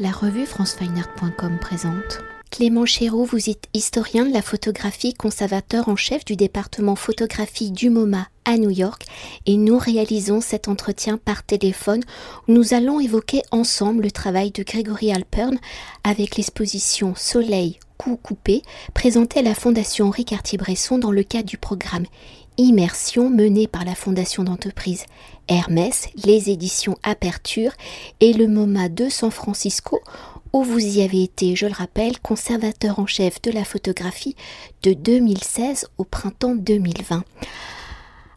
La revue francefineart.com présente. Clément Chéreau, vous êtes historien de la photographie, conservateur en chef du département photographie du MoMA à New York et nous réalisons cet entretien par téléphone où nous allons évoquer ensemble le travail de Grégory Alpern avec l'exposition Soleil coup coupé présentée à la Fondation Henri Cartier-Bresson dans le cadre du programme Immersion menée par la Fondation d'entreprise Hermès, les éditions Aperture et le MoMA de San Francisco, où vous y avez été, je le rappelle, conservateur en chef de la photographie de 2016 au printemps 2020.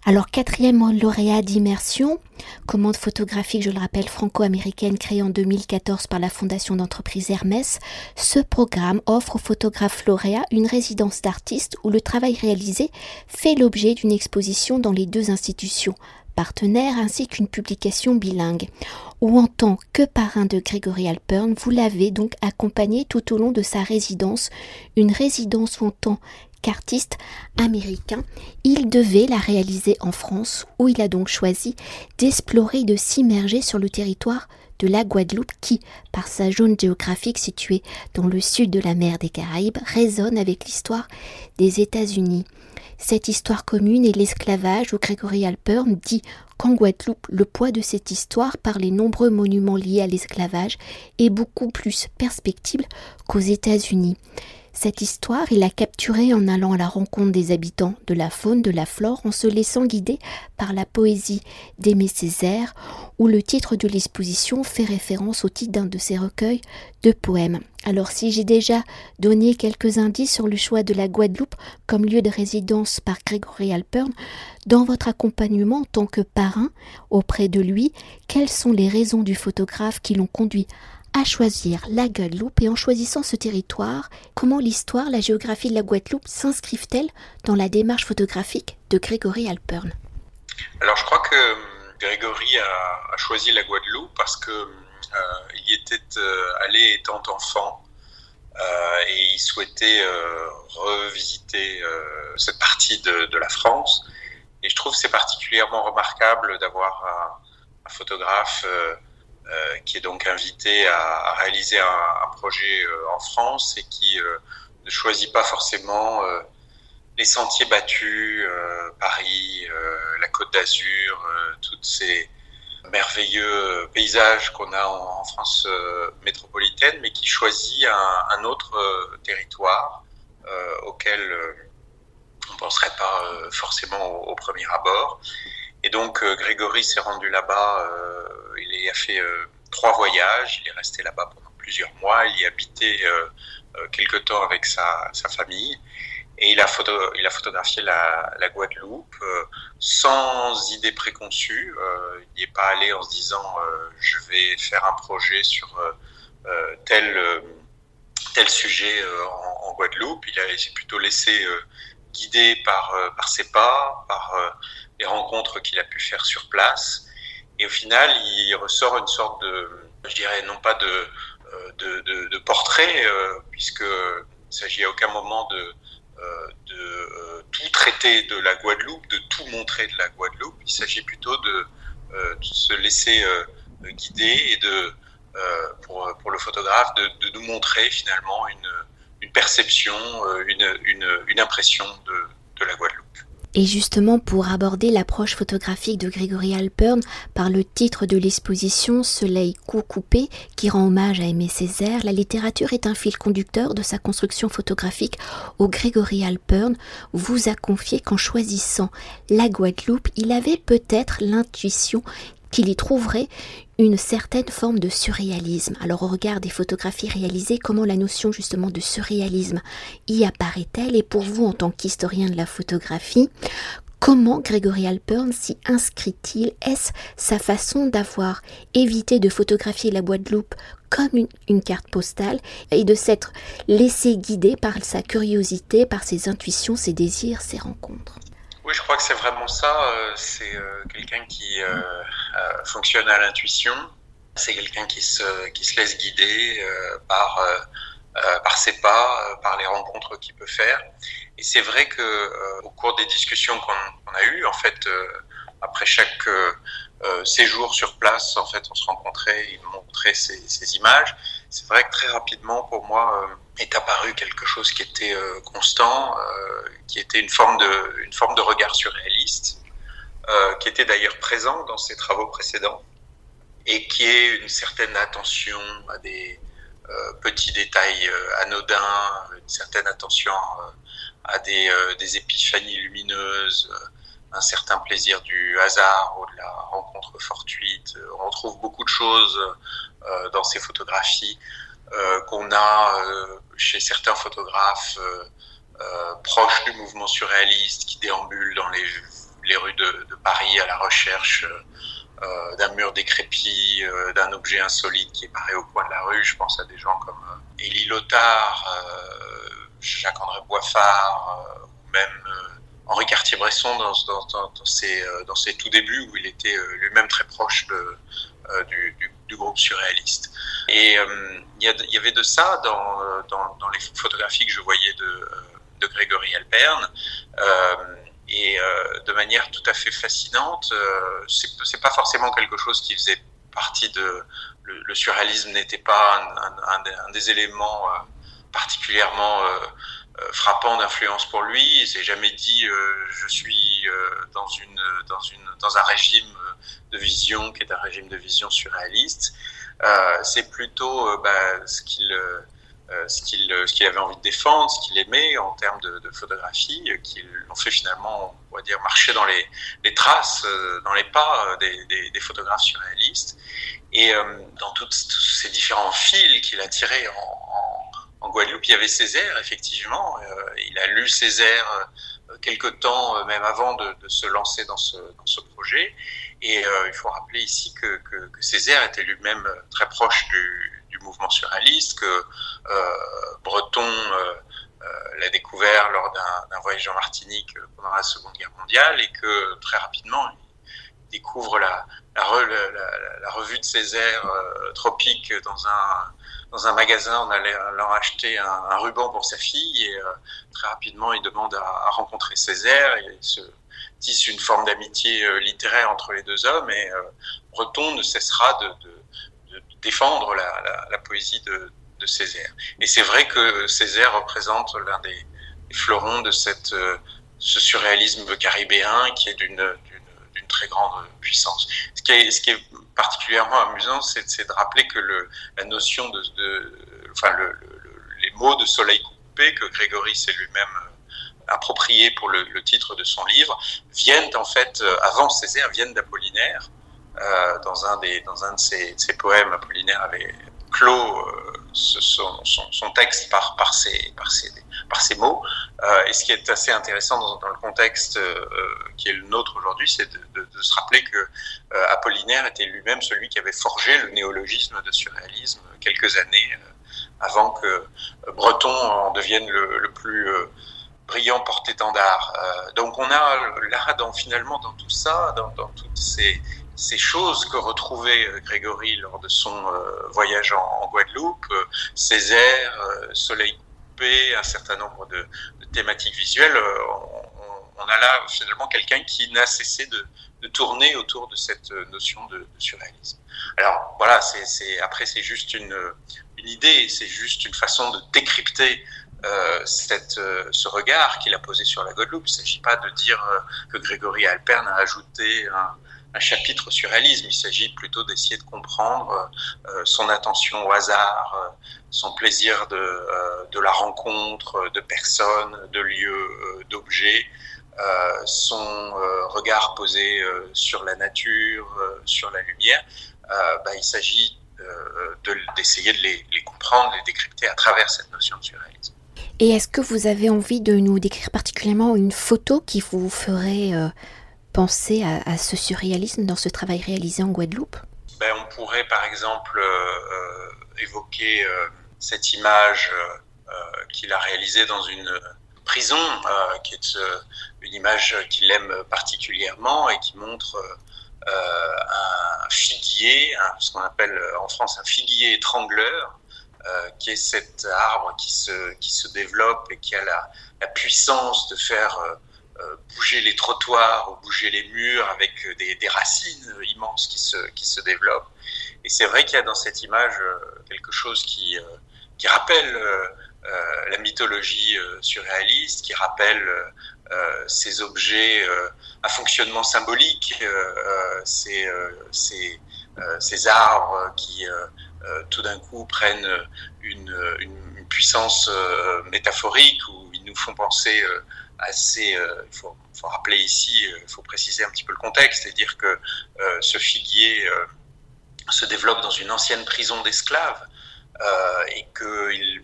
Alors, quatrième lauréat d'immersion, commande photographique, je le rappelle, franco-américaine créée en 2014 par la Fondation d'entreprise Hermès, ce programme offre aux photographes lauréats une résidence d'artiste où le travail réalisé fait l'objet d'une exposition dans les deux institutions, partenaire ainsi qu'une publication bilingue, ou en tant que parrain de Gregory Alpern, vous l'avez donc accompagné tout au long de sa résidence, une résidence en tant qu'artiste américain, il devait la réaliser en France, où il a donc choisi d'explorer et de s'immerger sur le territoire de la Guadeloupe qui, par sa zone géographique située dans le sud de la mer des Caraïbes, résonne avec l'histoire des États-Unis. Cette histoire commune est l'esclavage où Gregory Alpern dit qu'en Guadeloupe, le poids de cette histoire par les nombreux monuments liés à l'esclavage est beaucoup plus perspectible qu'aux États-Unis. Cette histoire, il l'a capturée en allant à la rencontre des habitants, de la faune, de la flore, en se laissant guider par la poésie d'Aimé Césaire, où le titre de l'exposition fait référence au titre d'un de ses recueils de poèmes. Alors si j'ai déjà donné quelques indices sur le choix de la Guadeloupe comme lieu de résidence par Grégory Alpern, dans votre accompagnement en tant que parrain auprès de lui, quelles sont les raisons du photographe qui l'ont conduit à choisir la Guadeloupe et en choisissant ce territoire, comment l'histoire, la géographie de la Guadeloupe s'inscrivent-elles dans la démarche photographique de Grégory Alpern? Alors je crois que euh, Grégory a, choisi la Guadeloupe parce que euh, il y était euh, allé étant enfant et il souhaitait revisiter cette partie de, la France. Et je trouve c'est particulièrement remarquable d'avoir un, photographe euh, qui est donc invité à, réaliser un, projet euh, en France et qui euh, ne choisit pas forcément les sentiers battus, Paris, la Côte d'Azur, toutes ces merveilleux paysages qu'on a en, France métropolitaine, mais qui choisit un, autre territoire auquel on ne penserait pas forcément au, premier abord. Et donc Grégory s'est rendu là-bas il a fait euh, trois voyages, il est resté là-bas pendant plusieurs mois, il y habitait euh, euh, quelque temps avec sa, famille. Et il a, photographié la, Guadeloupe sans idée préconçue. il n'y est pas allé en se disant je vais faire un projet sur tel, sujet en, Guadeloupe. Il s'est plutôt laissé guider par ses pas, par les rencontres qu'il a pu faire sur place. Et au final, il ressort une sorte de, je dirais, non pas de, euh, de, portrait, euh, puisqu'il ne s'agit à aucun moment de, euh, de tout traiter de la Guadeloupe, de tout montrer de la Guadeloupe. Il s'agit plutôt de, se laisser guider et de, pour, pour le photographe, de, nous montrer finalement une, une perception, une, une, une impression de la Guadeloupe. Et justement, pour aborder l'approche photographique de Grégory Alpern par le titre de l'exposition Soleil coup coupé, qui rend hommage à Aimé Césaire, la littérature est un fil conducteur de sa construction photographique où Grégory Alpern vous a confié qu'en choisissant la Guadeloupe, il avait peut-être l'intuition qu'il y trouverait une certaine forme de surréalisme. Alors au regard des photographies réalisées, comment la notion justement de surréalisme y apparaît-elle? Et pour vous, en tant qu'historien de la photographie, Comment Grégory Alpern s'y inscrit-il? Est-ce sa façon d'avoir évité de photographier la Guadeloupe comme une, une, carte postale et de s'être laissé guider par sa curiosité, par ses intuitions, ses désirs, ses rencontres? Je crois que c'est vraiment ça. Euh, c'est euh, quelqu'un qui euh, fonctionne à l'intuition. C'est quelqu'un qui se, laisse guider par, par ses pas, par les rencontres qu'il peut faire. Et c'est vrai que au cours des discussions qu'on a eues, en fait, après chaque séjour sur place, en fait, on se rencontrait, il montrait ces, images. C'est vrai que très rapidement, pour moi, est apparu quelque chose qui était constant, qui était une forme de, une forme de regard surréaliste, qui était d'ailleurs présent dans ses travaux précédents et qui est une certaine attention à des euh, petits détails euh, anodins, une certaine attention euh, à des, des, épiphanies lumineuses, un certain plaisir du hasard ou de la rencontre fortuite. On retrouve beaucoup de choses dans ces photographies qu'on a chez certains photographes proches du mouvement surréaliste qui déambulent dans les, les rues de, Paris à la recherche euh, d'un mur décrépit, euh, d'un objet insolite qui est paré au coin de la rue. Je pense à des gens comme euh, Élie Lothar, Jacques-André Boiffard, ou même Henri Cartier-Bresson dans, ses, dans, ses, tout débuts, où il était lui-même très proche de, du, du, groupe surréaliste. Et il y, avait de ça dans, dans, les photographies que je voyais de, de Grégory Alperne et euh, de manière tout à fait fascinante. Euh, c'est pas forcément quelque chose qui faisait partie de le, surréalisme n'était pas un, des éléments euh, particulièrement frappant d'influence pour lui. Il s'est jamais dit je suis dans une dans une dans un régime de vision qui est un régime de vision surréaliste. c'est plutôt bah, ce qu'il euh, ce qu'il avait envie de défendre, ce qu'il aimait en termes de, photographie, euh, qui l'ont fait finalement, on va dire, marcher dans les, les traces, euh, dans les pas des, des, photographes surréalistes. Et dans tous ces différents fils qu'il a tirés en, en, Guadeloupe, il y avait Césaire, effectivement. il a lu Césaire quelque temps, même avant de, se lancer dans ce, projet. Et il faut rappeler ici que, Césaire était lui-même très proche du, mouvement surréaliste, que euh, Breton euh, euh, l'a découvert lors d'un voyage en Martinique pendant la Seconde Guerre mondiale et que très rapidement, il découvre la, la, revue de Césaire tropique dans un, dans un magasin en allant acheter un, ruban pour sa fille et très rapidement il demande à, rencontrer Césaire et il se tisse une forme d'amitié littéraire entre les deux hommes et Breton ne cessera de, défendre la, poésie de, Césaire. Et c'est vrai que Césaire représente l'un des, fleurons de euh, ce surréalisme caribéen qui est d'une très grande puissance. Ce qui est, particulièrement amusant, c'est de rappeler que la notion de, enfin le, les mots de soleil coupé que Grégory s'est lui-même euh, approprié pour le, titre de son livre viennent en fait euh, avant Césaire viennent d'Apollinaire euh, dans, un des, dans un de ses, poèmes, Apollinaire avait clos son, texte par, par, ses, par, ses, par ses mots. Euh, et ce qui est assez intéressant dans, le contexte euh, qui est le nôtre aujourd'hui, c'est de, se rappeler que euh, Apollinaire était lui-même celui qui avait forgé le néologisme de surréalisme quelques années avant que Breton en devienne le, plus brillant porte-étendard. donc on a là, dans, finalement, dans tout ça, dans, toutes ces ces choses que retrouvait euh, Grégory lors de son euh, voyage en, Guadeloupe, euh, Césaire, Soleil un certain nombre de, thématiques visuelles, on, a là finalement quelqu'un qui n'a cessé de, tourner autour de cette notion de, surréalisme. Alors voilà, c'est après c'est juste une, une idée, c'est juste une façon de décrypter euh, ce regard qu'il a posé sur la Guadeloupe. Il ne s'agit pas de dire que Grégory Alperne a ajouté un, un chapitre surréalisme. Il s'agit plutôt d'essayer de comprendre euh, son attention au hasard, euh, son plaisir de, euh, la rencontre de personnes, de lieux, d'objets, son regard posé sur la nature, sur la lumière. Bah, il s'agit d'essayer de, de, les, les comprendre, les décrypter à travers cette notion de surréalisme. Et est-ce que vous avez envie de nous décrire particulièrement une photo qui vous ferait penser à, ce surréalisme dans ce travail réalisé en Guadeloupe ben, On pourrait par exemple euh, euh évoquer euh, cette image qu'il a réalisée dans une prison, qui est une image qu'il aime particulièrement et qui montre un figuier, ce qu'on appelle en France un figuier étrangleur, qui est cet arbre qui se, développe et qui a la puissance de faire bouger les trottoirs ou bouger les murs avec des, racines immenses qui se, qui se développent. Et c'est vrai qu'il y a dans cette image quelque chose qui, qui rappelle la mythologie surréaliste, qui rappelle ces objets à fonctionnement symbolique, ces, ces, ces, arbres qui tout d'un coup prennent une, une puissance métaphorique où ils nous font penser Euh, il faut, rappeler ici, il euh, faut préciser un petit peu le contexte et dire que euh, ce figuier se développe dans une ancienne prison d'esclaves et que il,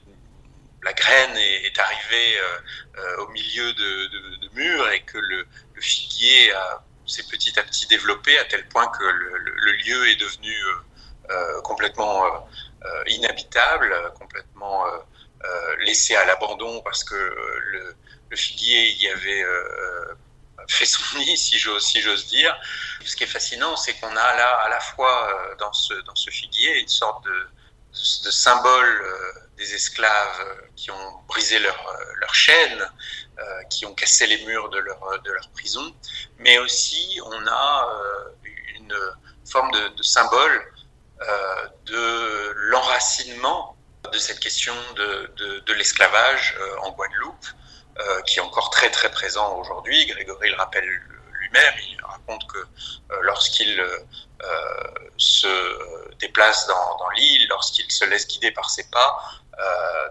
la graine est, arrivée au milieu de, murs et que le, figuier s'est petit à petit développé à tel point que le lieu est devenu complètement inhabitable, complètement laissé à l'abandon parce que le, le figuier y avait euh, fait son nid, si j'ose dire. Ce qui est fascinant, c'est qu'on a là à la fois euh, dans ce, figuier une sorte de, symbole euh, des esclaves qui ont brisé leur, leur chaîne, qui ont cassé les murs de leur, prison, mais aussi on a une forme de, symbole de l'enracinement de cette question de, l'esclavage en Guadeloupe, qui est encore très très présent aujourd'hui. Grégory le rappelle lui-même, il raconte que euh, lorsqu'il euh, se déplace dans, l'île, lorsqu'il se laisse guider par ses pas,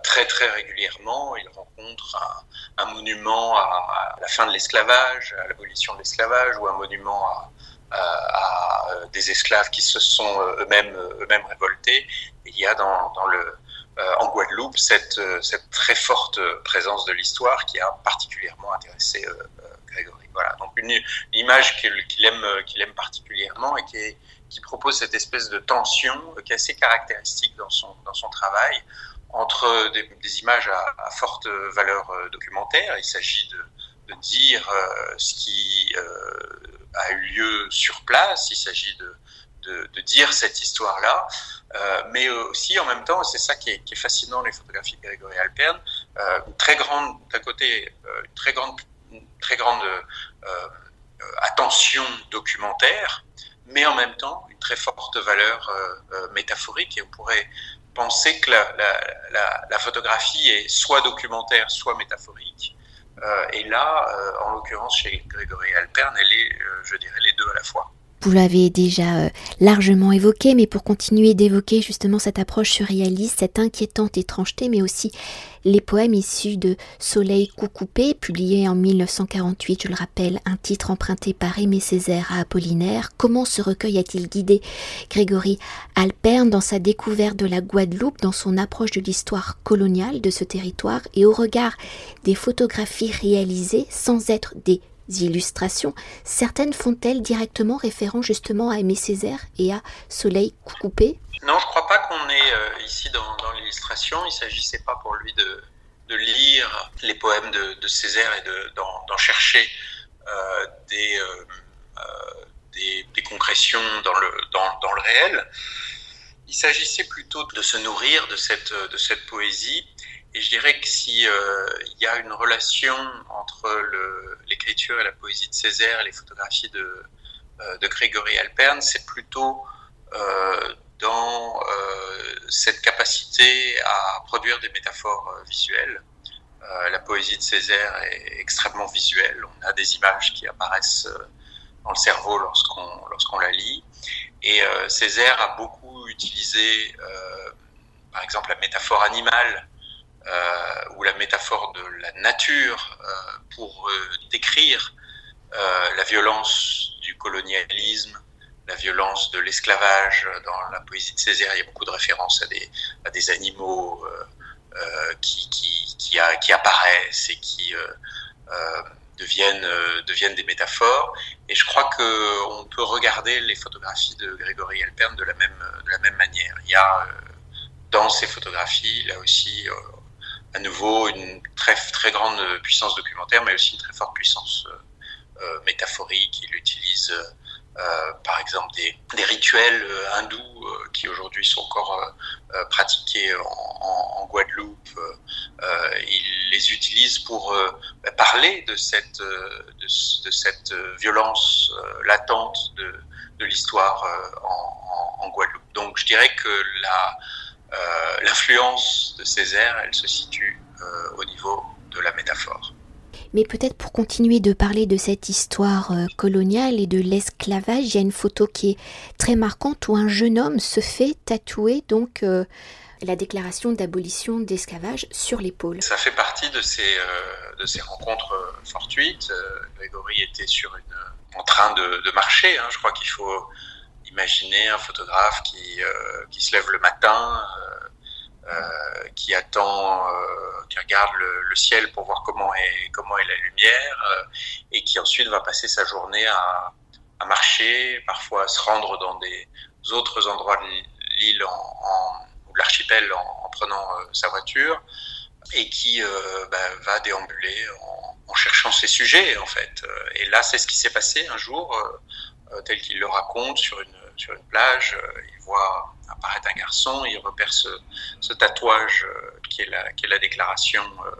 très très régulièrement, il rencontre un, monument à, la fin de l'esclavage, à l'abolition de l'esclavage, ou un monument à, des esclaves qui se sont eux-mêmes eux-mêmes révoltés. il y a dans, le euh, en Guadeloupe cette, euh, cette, très forte présence de l'histoire qui a particulièrement intéressé euh, Grégory. Voilà, donc une, image qu'il aime, particulièrement et qui, propose cette espèce de tension qui est assez caractéristique dans son, travail entre des, images à, à, forte valeur documentaire. Il s'agit de, de, dire ce qui a eu lieu sur place, il s'agit de, de, dire cette histoire-là, euh, mais aussi en même temps, c'est ça qui est, fascinant les photographies de Grégory Alpern, euh, très grande, d'un côté, euh, une très grande, très grande attention documentaire, mais en même temps une très forte valeur métaphorique, et on pourrait penser que la, photographie est soit documentaire, soit métaphorique. et là, en l'occurrence chez Grégory Alpern, elle est, je dirais, les deux à la fois. Vous l'avez déjà euh, largement évoqué, mais pour continuer d'évoquer justement cette approche surréaliste, cette inquiétante étrangeté, mais aussi les poèmes issus de Soleil Coucoupé, publiés en 1948, je le rappelle, un titre emprunté par Aimé Césaire à Apollinaire. Comment ce recueil a-t-il guidé Grégory Alperne dans sa découverte de la Guadeloupe, dans son approche de l'histoire coloniale de ce territoire et au regard des photographies réalisées sans être des illustrations, certaines font-elles directement référence justement à Aimé Césaire et à Soleil Coupé Non, je ne crois pas qu'on est euh, ici dans, l'illustration. Il ne s'agissait pas pour lui de, lire les poèmes de, Césaire et d'en chercher euh, euh, des, concrétions dans le, réel. Il s'agissait plutôt de se nourrir de cette poésie et je dirais que s'il euh, y a une relation entre l'écriture et la poésie de Césaire et les photographies de, euh, de Grégory Alperne, c'est plutôt euh, dans cette capacité à produire des métaphores visuelles. la poésie de Césaire est extrêmement visuelle. On a des images qui apparaissent dans le cerveau lorsqu'on lorsqu'on la lit. Et Césaire a beaucoup utilisé, par exemple, la métaphore animale ou la métaphore de la nature euh, pour euh, décrire la violence du colonialisme, la violence de l'esclavage. Dans la poésie de Césaire, il y a beaucoup de références à des, animaux qui, apparaissent et qui deviennent, des métaphores. Et je crois qu'on peut regarder les photographies de Grégory Alperne de la même manière. Il y a dans ces photographies, là aussi, à nouveau une très, très grande puissance documentaire, mais aussi une très forte puissance euh, euh, métaphorique. Il utilise euh, par exemple des, rituels hindous qui aujourd'hui sont encore pratiqués en, Guadeloupe. il les utilise pour bah, parler de cette, de, cette violence latente de, l'histoire en, Guadeloupe. Donc je dirais que l'influence de Césaire, elle se situe au niveau de la métaphore. Mais peut-être pour continuer de parler de cette histoire euh, coloniale et de l'esclavage, il y a une photo qui est très marquante où un jeune homme se fait tatouer donc euh, la déclaration d'abolition d'esclavage sur l'épaule. Ça fait partie de ces, euh, de ces rencontres fortuites. Grégory était sur une, en train de, marcher. Hein. Je crois qu'il faut imaginer un photographe qui, qui se lève le matin euh, qui attend, euh, qui regarde le, ciel pour voir comment est comment est la lumière, euh, et qui ensuite va passer sa journée à, marcher, parfois à se rendre dans des autres endroits de l'île ou l'archipel en, prenant sa voiture, et qui bah, va déambuler en, en, cherchant ses sujets en fait. Et là, c'est ce qui s'est passé un jour, tel qu'il le raconte sur une sur une plage, il voit apparaître un garçon, il repère ce, tatouage euh, qui, est la, la déclaration euh,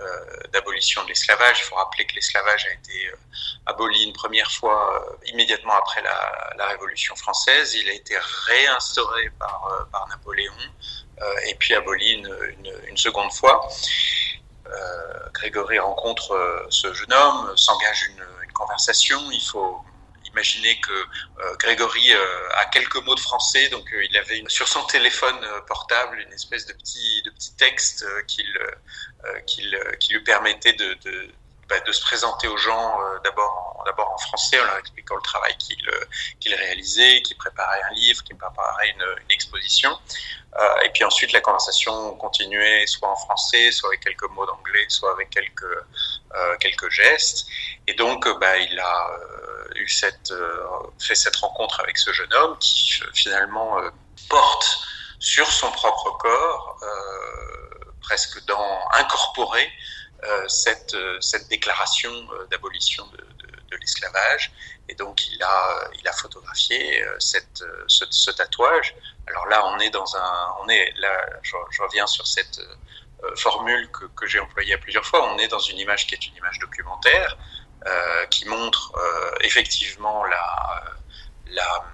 euh, d'abolition de l'esclavage. Il faut rappeler que l'esclavage a été aboli une première fois immédiatement après la, Révolution française. Il a été réinstauré par, par Napoléon et puis aboli une, une, seconde fois. Grégory rencontre ce jeune homme, s'engage une, une conversation. Il faut Imaginez que euh, Grégory euh, a quelques mots de français, donc euh, il avait sur son téléphone portable une espèce de petit, de petit texte qui lui permettait de, bah, de, se présenter aux gens d'abord en, d'abord en français en leur expliquant le travail qu'il réalisait, qu'il préparait un livre, qu'il préparait une, exposition. et puis ensuite, la conversation continuait soit en français, soit avec quelques mots d'anglais, soit avec quelques, quelques gestes. Et donc, bah, il a euh, fait cette rencontre avec ce jeune homme qui euh, finalement euh, porte sur son propre corps, presque dans incorporer cette, cette déclaration d'abolition de, l'esclavage. Et donc il a, il a photographié cette, ce, tatouage. Alors là, on est dans un, on est là, je, je reviens sur cette formule que, que j'ai employée plusieurs fois. On est dans une image qui est une image documentaire qui montre euh, effectivement la, la,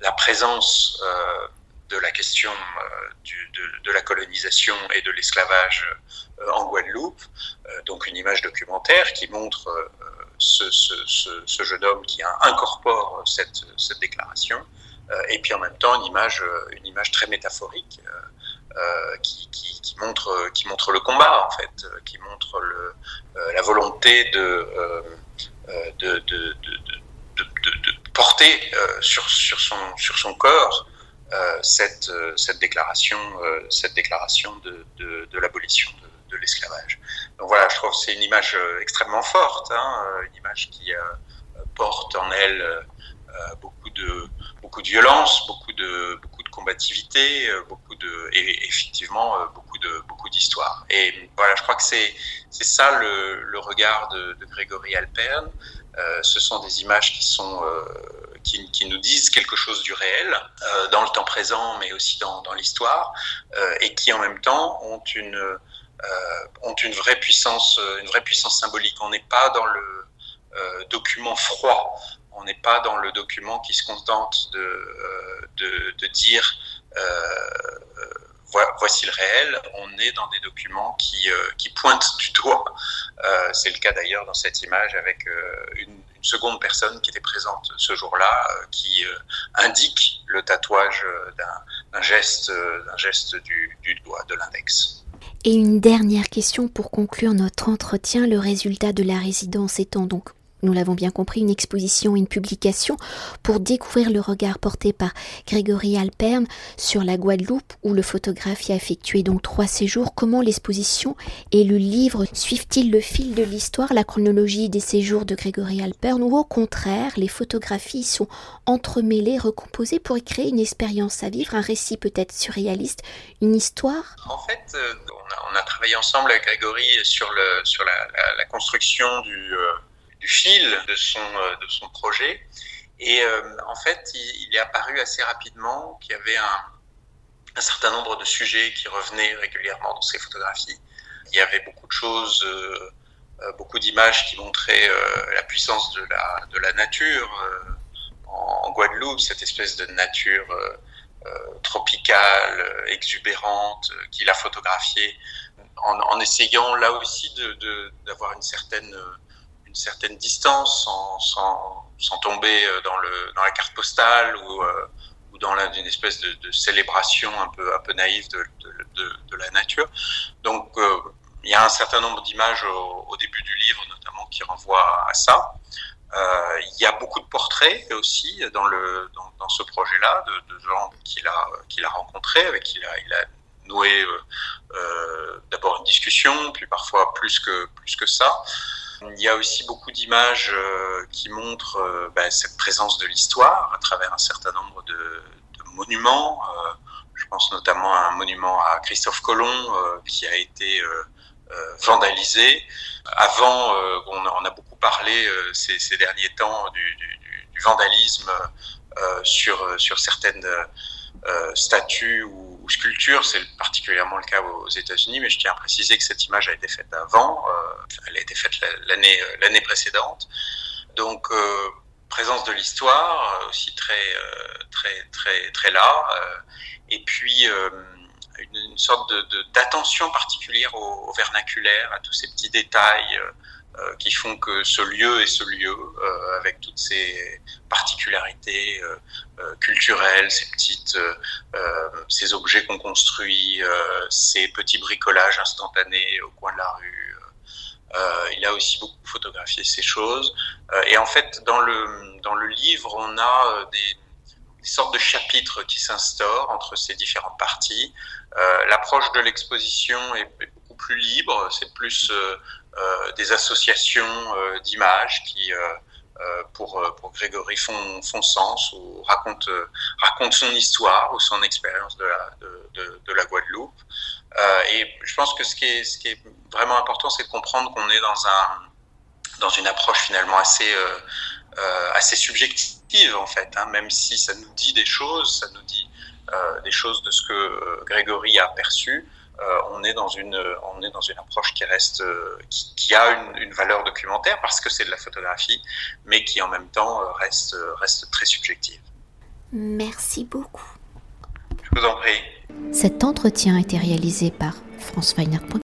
la présence euh, de la question de, la colonisation et de l'esclavage en Guadeloupe. donc une image documentaire qui montre ce, ce, ce, jeune homme qui incorpore cette, cette déclaration. et puis en même temps une image, une image très métaphorique qui, qui, montre, qui montre le combat en fait, qui montre le, la volonté de euh, de, porter euh, sur, sur, son, sur son corps euh, cette, cette déclaration, cette déclaration de, de, l'abolition de, l'esclavage. Donc voilà, je trouve que c'est une image extrêmement forte, hein, une image qui porte en elle beaucoup de beaucoup de violence, beaucoup de combativité, beaucoup de et effectivement beaucoup de beaucoup d'histoire. Et voilà, je crois que c'est c'est ça le, regard de, Grégory Alperne. Euh, ce sont des images qui sont euh, qui, nous disent quelque chose du réel euh, dans le temps présent, mais aussi dans, dans l'histoire, et qui en même temps ont une ont une vraie puissance, une vraie puissance symbolique. On n'est pas dans le document froid. On n'est pas dans le document qui se contente de, de, de dire voici le réel, on est dans des documents qui, euh, qui pointent du doigt. Euh, c'est le cas d'ailleurs dans cette image avec euh, une, seconde personne qui était présente ce jour-là, qui indique le tatouage d'un geste, geste du, du doigt, de l'index. Et une dernière question pour conclure notre entretien. Le résultat de la résidence étant donc nous l'avons bien compris, une exposition, une publication pour découvrir le regard porté par Grégory Alperne sur la Guadeloupe où le photographe y a effectué donc trois séjours. Comment l'exposition et le livre suivent-ils le fil de l'histoire, la chronologie des séjours de Grégory Alperne ou au contraire, les photographies sont entremêlées, recomposées pour y créer une expérience à vivre, un récit peut-être surréaliste, une histoire? En fait, euh, on, a, travaillé ensemble avec Grégory sur, la, construction du... Euh, fil de son, euh, de son projet. Et euh, en fait, il, est apparu assez rapidement qu'il y avait un, un, certain nombre de sujets qui revenaient régulièrement dans ses photographies. il y avait beaucoup de choses, beaucoup d'images qui montraient la puissance de la, de la nature en, Guadeloupe, cette espèce de nature tropicale, exubérante, qu'il a photographiée en, essayant là aussi d'avoir une certaine une certaine distance sans, sans, tomber dans, le, dans la carte postale ou, ou dans une espèce de, célébration un peu, un peu naïve de, de, la nature. Donc il y a un certain nombre d'images au, début du livre notamment qui renvoient à ça. Euh, il y a beaucoup de portraits aussi dans, le, dans, ce projet-là de, gens qu'il a, qu'il a rencontrés, avec qui il a, il a noué euh, euh, d'abord une discussion, puis parfois plus que, plus que ça. Il y a aussi beaucoup d'images euh, qui montrent euh, ben, cette présence de l'histoire à travers un certain nombre de, monuments. Euh, je pense notamment à un monument à Christophe Colomb qui a été vandalisé. Avant, on, on, a beaucoup parlé ces, derniers temps du, du, vandalisme sur, sur certaines statues ou, ou sculptures, c'est particulièrement le cas aux États-Unis, mais je tiens à préciser que cette image a été faite avant, euh, elle a été faite l'année euh, l'année précédente. Donc présence de l'histoire aussi très très très très là, et puis une, sorte d'attention de, particulière au, vernaculaire, à tous ces petits détails euh, qui font que ce lieu est ce lieu, euh, avec toutes ses particularités euh, culturelles, ces petites, ces objets qu'on construit, ces petits bricolages instantanés au coin de la rue. il a aussi beaucoup photographié ces choses. et en fait, dans le, dans le livre, on a des, sortes de chapitres qui s'instaurent entre ces différentes parties. L'approche de l'exposition est beaucoup plus libre, c'est plus euh, des associations euh, d'images qui, euh, pour, pour Grégory, font, sens ou racontent, racontent son histoire ou son expérience de la, de, la Guadeloupe. et je pense que ce qui est, ce qui est vraiment important, c'est de comprendre qu'on est dans, un, dans une approche finalement assez, euh, assez subjective en fait, hein, même si ça nous dit des choses, ça nous dit euh, des choses de ce que Grégory a perçu. Euh, on est dans une on est dans une approche qui reste euh, qui, qui a une, une, valeur documentaire parce que c'est de la photographie, mais qui en même temps euh, reste reste très subjective. Merci beaucoup. Je vous en prie. Cet entretien a été réalisé par franceweiner.com